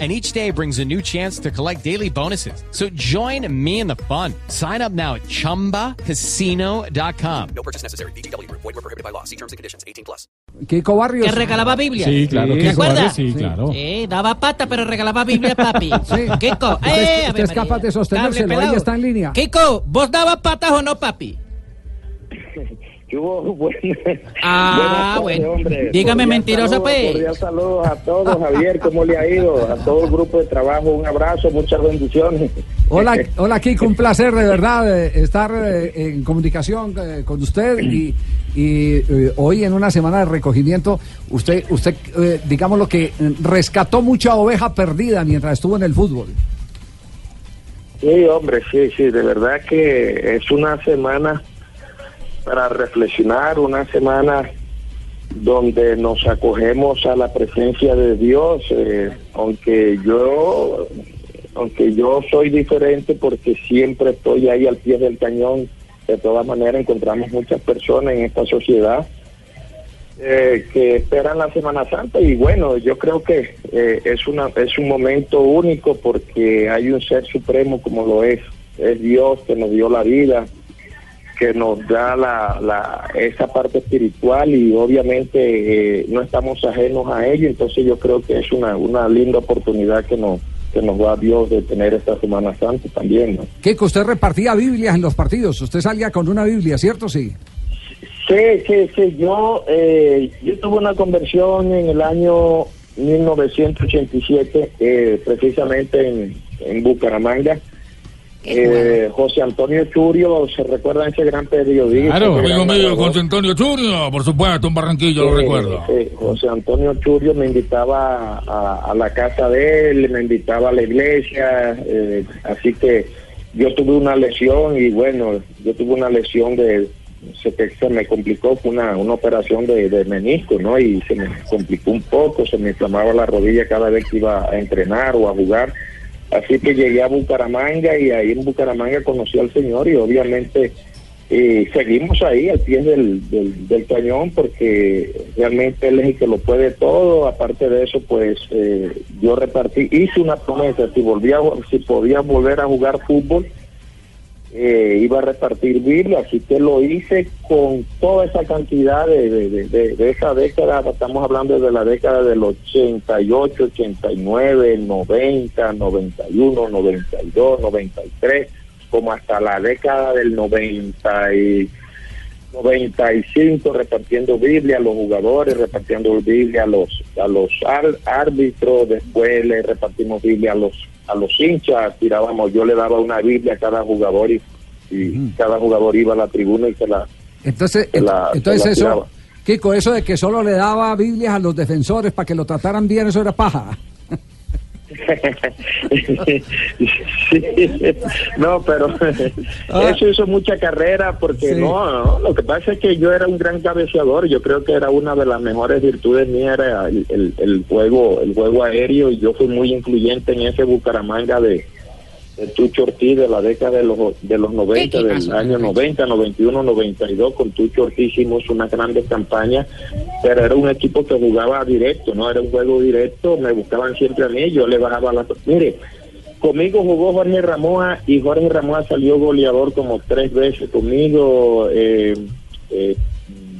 and each day brings a new chance to collect daily bonuses. So join me in the fun. Sign up now at ChumbaCasino.com. No purchase necessary. BGW. Void were prohibited by law. See terms and conditions. 18 plus. Kiko Barrios. Que regalaba Biblia. Sí, claro. Sí. ¿Te acuerdas? Sí, claro. Sí, daba pata, pero regalaba Biblia, papi. Kiko, Usted- eh, usted es capaz de sostenérselo, ahí está en línea. Kiko, ¿vos dabas patas o no, papi? Ah, bueno. hombre. Dígame saludo, pues. Cordial saludos a todos, Javier. ¿Cómo le ha ido? A todo el grupo de trabajo, un abrazo, muchas bendiciones. Hola, hola Kiko, un placer de verdad eh, estar eh, en comunicación eh, con usted y, y, hoy en una semana de recogimiento, usted, usted digamos lo que rescató mucha oveja perdida mientras estuvo en el fútbol. Sí, hombre, sí, sí, de verdad que es una semana para reflexionar, una semana donde nos acogemos a la presencia de Dios, eh, aunque yo, aunque yo soy diferente porque siempre estoy ahí al pie del cañón, de todas maneras encontramos muchas personas en esta sociedad eh, que esperan la Semana Santa y bueno, yo creo que eh, es una es un momento único porque hay un ser supremo como lo es es Dios que nos dio la vida, que nos da la, la esa parte espiritual y obviamente eh, no estamos ajenos a ello, entonces yo creo que es una una linda oportunidad que nos que nos da Dios de tener esta Semana Santa también, ¿no? Kiko, usted repartía Biblias en los partidos, usted salía con una Biblia, ¿cierto? Sí. Sí, sí, sí. Yo, eh, yo tuve una conversión en el año 1987, eh, precisamente en, en Bucaramanga. Eh, José Antonio Churio, ¿se recuerda ese gran periodista? Claro. Amigo mío? José Antonio Churio, por supuesto, un barranquillo, lo recuerdo. José Antonio Churio me invitaba a, a la casa de él, me invitaba a la iglesia, eh, así que yo tuve una lesión y bueno, yo tuve una lesión de, se, que se me complicó, fue una, una operación de, de menisco, ¿no? Y se me complicó un poco, se me inflamaba la rodilla cada vez que iba a entrenar o a jugar. Así que llegué a Bucaramanga y ahí en Bucaramanga conocí al Señor y obviamente eh, seguimos ahí al pie del, del, cañón porque realmente Él es el que lo puede todo. Aparte de eso, pues eh, yo repartí, hice una promesa, si, volvía, si podía volver a jugar fútbol, eh, iba a repartir Biblia, así que lo hice con toda esa cantidad de, de, de- de- esa década, estamos hablando de la década del 88, 89, 90, 91, 92, 93, como hasta la década del 90 y 95 repartiendo Biblia a los jugadores, repartiendo Biblia a los a los árbitros, después le repartimos Biblia a los a los hinchas, tirábamos, yo le daba una Biblia a cada jugador y, y cada jugador iba a la tribuna y se la Entonces, Se la- ent- entonces se la eso. Kiko, eso de que solo le daba Biblias a los defensores para que lo trataran bien, eso era paja. Sí, no, pero Ah. eso hizo mucha carrera porque Sí. no, no, lo que pasa es que yo era un gran cabeceador, yo creo que era una de las mejores virtudes mías era el, el, el juego, el juego aéreo y yo fui muy influyente en ese Bucaramanga de, de Tucho Ortiz de la década de los de los 90, ¿Qué del pasó, año Enrique? 90, 91, 92 con Tucho Ortiz hicimos unas grandes campañas, pero era un equipo que jugaba directo, no era un juego directo, me buscaban siempre a mí, yo le bajaba la mire, conmigo jugó Jorge Ramoa y Jorge Ramoa salió goleador como tres veces conmigo, eh, eh,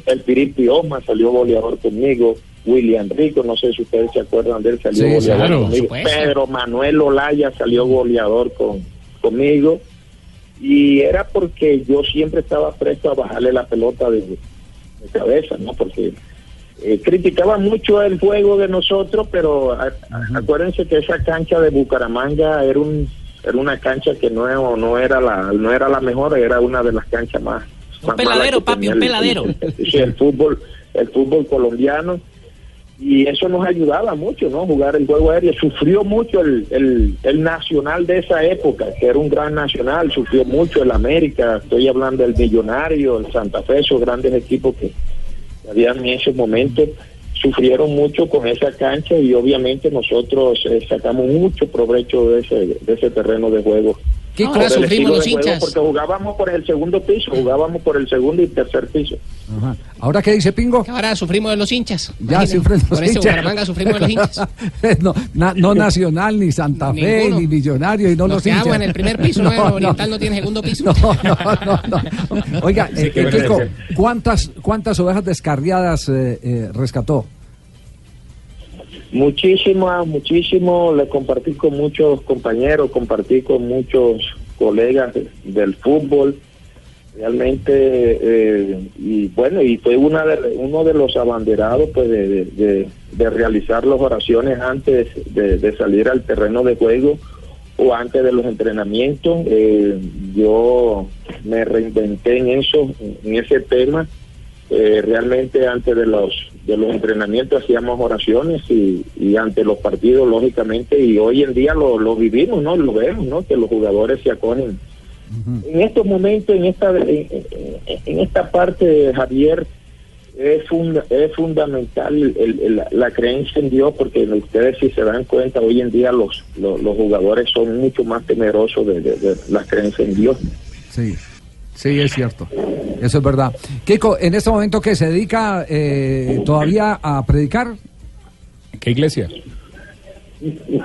el Piripi Osma salió goleador conmigo, William Rico, no sé si ustedes se acuerdan de él, salió Sí, goleador claro, conmigo. Pedro Manuel Olaya salió goleador con, conmigo y era porque yo siempre estaba presto a bajarle la pelota de, de cabeza, ¿no? Porque eh, criticaba mucho el juego de nosotros, pero a- a- acuérdense que esa cancha de Bucaramanga era un era una cancha que no, no era la no era la mejor, era una de las canchas más Un más peladero, papi, un el- peladero. el fútbol el fútbol colombiano y eso nos ayudaba mucho, ¿no? Jugar el juego aéreo. Sufrió mucho el, el, el nacional de esa época, que era un gran nacional, sufrió mucho el América, estoy hablando del Millonario, el Santa Fe, esos grandes equipos que, habían en esos momentos sufrieron mucho con esa cancha y obviamente nosotros eh, sacamos mucho provecho de ese, de ese terreno de juego. Por ahora el sufrimos los hinchas. Porque jugábamos por el segundo piso, jugábamos por el segundo y tercer piso. Ajá. ¿Ahora qué dice Pingo? Ahora sufrimos de los hinchas. Ya sufren los Por eso hinchas. Bucaramanga sufrimos de los hinchas. no, na- no Nacional, ni Santa Fe, Ninguno. ni Millonario, y no los, Los que hinchas. agua en el primer piso, ¿no? El Oriental no tiene segundo piso. No, no, no, no. Oiga, eh, eh, Kiko. ¿cuántas, ¿cuántas ovejas descarriadas eh, eh, rescató? Muchísimas, muchísimo. Le compartí con muchos compañeros, compartí con muchos colegas de- del fútbol. Realmente, eh, y bueno, y fue una de, uno de los abanderados pues de, de- de- realizar las oraciones antes de salir al terreno de juego o antes de los entrenamientos. Eh, yo me reinventé en eso, en ese tema. Eh, realmente antes de los de los entrenamientos hacíamos oraciones y, y ante los partidos lógicamente y hoy en día lo, lo vivimos no lo vemos no que los jugadores se acogen. En estos momentos en esta en, esta parte Javier es, funda- es fundamental el- el- la, creencia en Dios porque ustedes si se dan cuenta hoy en día los los, los jugadores son mucho más temerosos de, de- de la creencia en Dios. Sí, sí, es cierto. Eso es verdad. Kiko, en este momento que se dedica eh, todavía a predicar. ¿Qué iglesia?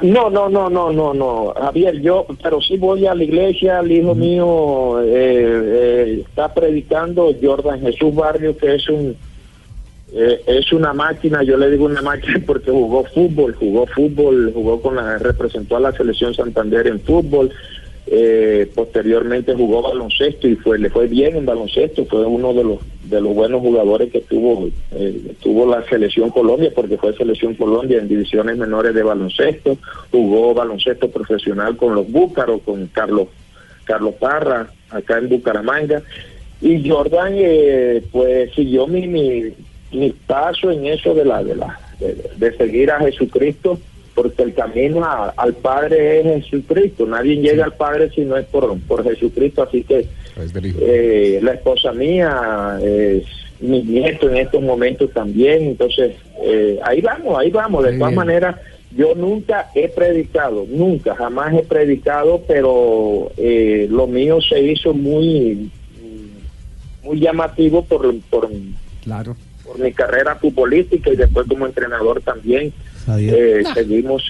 No, no, no, no, no, no, Javier, yo, pero sí voy a la iglesia, el hijo mío eh, eh, está predicando, Jordan Jesús Barrio, que es un, eh, es una máquina, yo le digo una máquina porque jugó fútbol, jugó fútbol, jugó con la, representó a la selección Santander en fútbol, eh, posteriormente jugó baloncesto y fue, le fue bien en baloncesto, fue uno de los, de los buenos jugadores que tuvo, eh, tuvo la selección Colombia, porque fue selección Colombia en divisiones menores de baloncesto, jugó baloncesto profesional con los Búcaros, con Carlos, Carlos Parra, acá en Bucaramanga, y Jordan eh, pues siguió mi, mi, mi paso en eso de la, de la, de, de seguir a Jesucristo, porque el camino a- al Padre es Jesucristo, nadie llega al Padre si no es por, por Jesucristo, así que eh, la esposa mía, eh, mi nieto en estos momentos también, entonces eh, ahí vamos, ahí vamos, de Muy todas bien. maneras yo nunca he predicado, nunca, jamás he predicado, pero eh, lo mío se hizo muy, muy llamativo por, por, Claro. por mi carrera futbolística y después como entrenador también. Eh, seguimos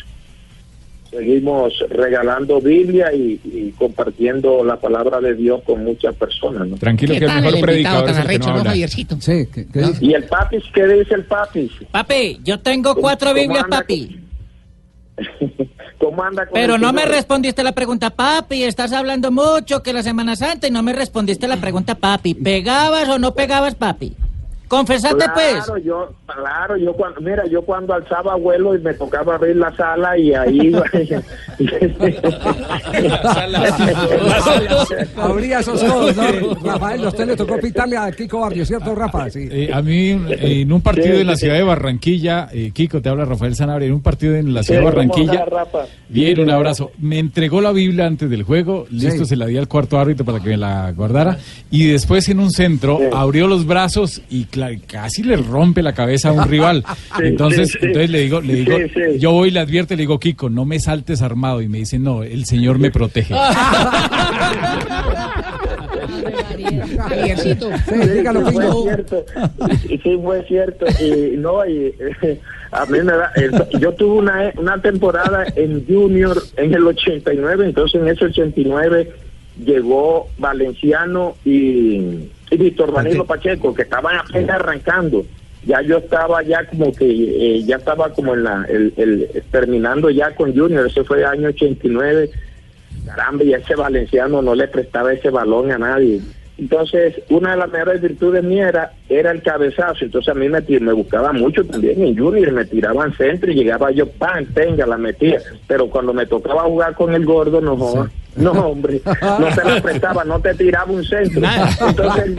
seguimos regalando Biblia y, y compartiendo la palabra de Dios con muchas personas. ¿no? Tranquilo ¿Qué que el mejor invitado predicador tan es el que arrecho, no no, habla. Javiercito? Sí, ¿qué, qué dice? ¿Y el papis? ¿Qué dice el papis? Papi, yo tengo ¿Cómo- cuatro Biblias, papi. ¿Cómo anda con Pero no me respondiste la pregunta, papi. Estás hablando mucho que la Semana Santa y no me respondiste la pregunta, papi. ¿Pegabas o no pegabas, papi? Confesate, pues. Claro, yo, claro, yo cuando, mira, yo cuando alzaba vuelo y me tocaba abrir la sala y ahí iba. Habría esos codos, ¿no? Rafael, a usted le tocó pitarle a Kiko Barrio, ¿cierto, Rafa? Sí. Eh, a mí, en un partido Sí, en la ciudad de Barranquilla, eh, Kiko, te habla Rafael Sanabria, en un partido en la ciudad de ¿Cómo Barranquilla, Rafa? bien, un abrazo. Me entregó la Biblia antes del juego, listo, Sí. se la di al cuarto árbitro para que me la guardara, y después en un centro Sí. abrió los brazos y casi le rompe la cabeza a un rival. Sí, entonces, sí, sí. entonces le digo, le digo, Sí, sí. yo voy y le advierto, le digo, Kiko, no me saltes armado, y me dice, no, el Señor me protege. Javiercito. Sí, sí, fue cierto. Sí, sí, fue cierto. Y no, y, a mí me da, yo tuve una, una temporada en Junior en el 89, entonces en ese 89 llegó Valenciano y Víctor Danilo Pacheco, que estaban apenas arrancando. Ya yo estaba ya como que, eh, ya estaba como en la, el, el- terminando ya con Junior, ese fue el año 89 caramba, y ese valenciano no le prestaba ese balón a nadie. Entonces, una de las mejores virtudes mías era, era el cabezazo. Entonces, a mí me, me buscaba mucho también en Junior, me tiraban centro y llegaba yo, pan, tenga, la metía. Pero cuando me tocaba jugar con el gordo, no, joda. no, hombre, no te la prestaba, no te tiraba un centro. Entonces,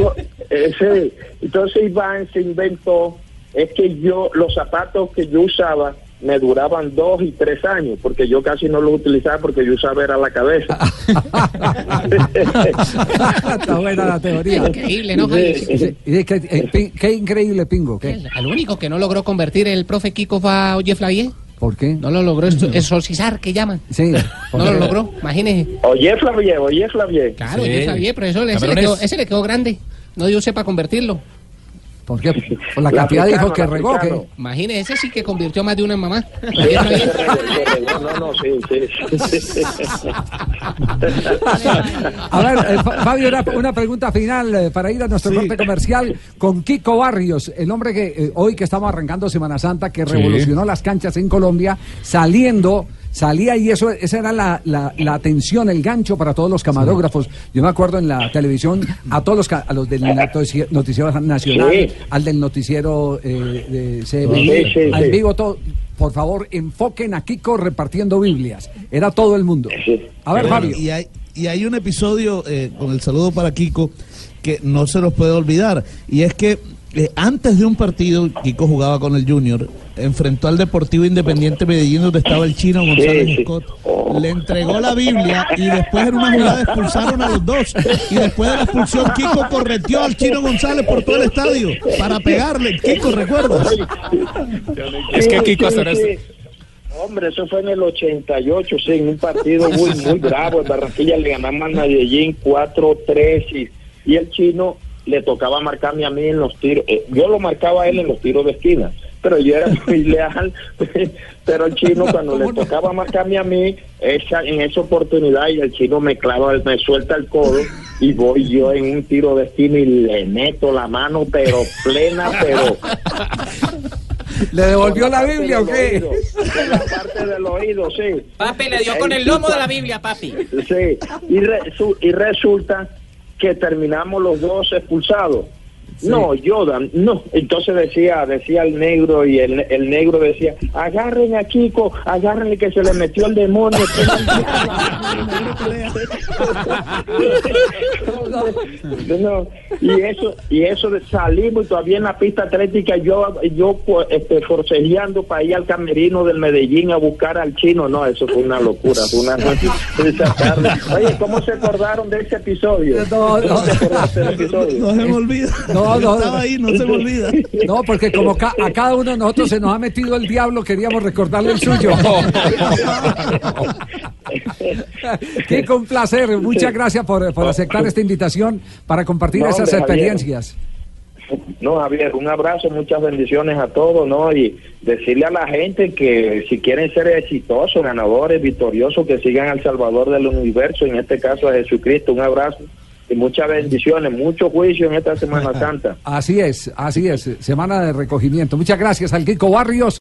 ese, entonces Iván se inventó, es que yo, los zapatos que yo usaba, me duraban dos y tres años, porque yo casi no los utilizaba porque yo usaba era la cabeza. Está buena la teoría. Increíble, ¿no? Sí, qué, eh, qué increíble, Pingo. ¿qué? Al único que no logró convertir el profe Kiko fue a Oye Flavier. ¿Por qué? No lo logró exo- exorcizar, que llaman. Sí. No lo logró, imagínese. Oye, Flavier, oye, Flavier. Claro, Sí. Oye Flavier, pero eso, ese, le quedó, ese le quedó grande. No dio usted para convertirlo. ¿Por qué? Por la cantidad de hijos que regó. africano. Imagínese, ese sí que convirtió más de una en mamá. Sí. No, no, sí, sí. A ver, eh, Fa- Fabio, una, una pregunta final eh, para ir a nuestro corte comercial con Kiko Barrios, el hombre que eh, hoy que estamos arrancando Semana Santa, que revolucionó las canchas en Colombia, saliendo, salía y eso, esa era la, la, la atención, el gancho para todos los camarógrafos. Yo me acuerdo en la televisión a todos los, a los del notici- noticiero nacional, Sí. al del noticiero eh, de Sí, sí, al vivo todo. Por favor, enfoquen a Kiko repartiendo Biblias. Era todo el mundo. A ver, Fabio. Y hay, y hay un episodio, eh, con el saludo para Kiko, que no se los puede olvidar. Y es que eh, antes de un partido, Kiko jugaba con el Junior, enfrentó al Deportivo Independiente Medellín, donde estaba el chino González Sí, sí. Scott. Le entregó la Biblia y después en una jugada expulsaron a los dos. Y después de la expulsión, Kiko correteó al chino González por todo el estadio para pegarle. Kiko, ¿recuerdas? Es que Kiko hasta sí, sí. Hombre, eso fue en el 88, sí, en un partido muy, muy bravo. En Barranquilla le ganamos al Medellín 4-3 y, y el chino le tocaba marcarme a mí en los tiros. eh, yo lo marcaba a él en los tiros de esquina, pero yo era muy leal. pero el chino, cuando le tocaba marcarme a mí, esa, en esa oportunidad, y el chino me clava, me suelta el codo y voy yo en un tiro de esquina y le meto la mano, pero plena, pero. ¿Le devolvió la Biblia o qué? oído, la parte del oído, sí. Papi le dio con el lomo de la Biblia, papi. Sí, y resulta que terminamos los dos expulsados. No, Yoda, no. Entonces decía, decía el negro y el, el negro decía, agarren a Kiko, agárrenle que se le metió el demonio. que era el diablo". No, y eso, y eso de salimos y todavía en la pista atlética yo, yo pues, este, forcejeando para ir al camerino del Medellín a buscar al chino. No, eso fue una locura, fue una esa tarde. Oye, ¿cómo se acordaron de ese episodio? No, no. ¿Cómo se acordaste del episodio? No se me olvida. No, no. Estaba ahí, no se me olvida. No, porque como ca- a cada uno de nosotros se nos ha metido el diablo, queríamos recordarle el suyo. Kiko, un placer. Muchas gracias por, por aceptar esta invitación para compartir No, esas Javier. experiencias. No, Javier, un abrazo, muchas bendiciones a todos, ¿no? Y decirle a la gente que si quieren ser exitosos, ganadores, victoriosos, que sigan al Salvador del universo, en este caso a Jesucristo. Un abrazo y muchas bendiciones, mucho juicio en esta Semana Santa. Así es, así es. Semana de recogimiento. Muchas gracias al Kiko Barrios.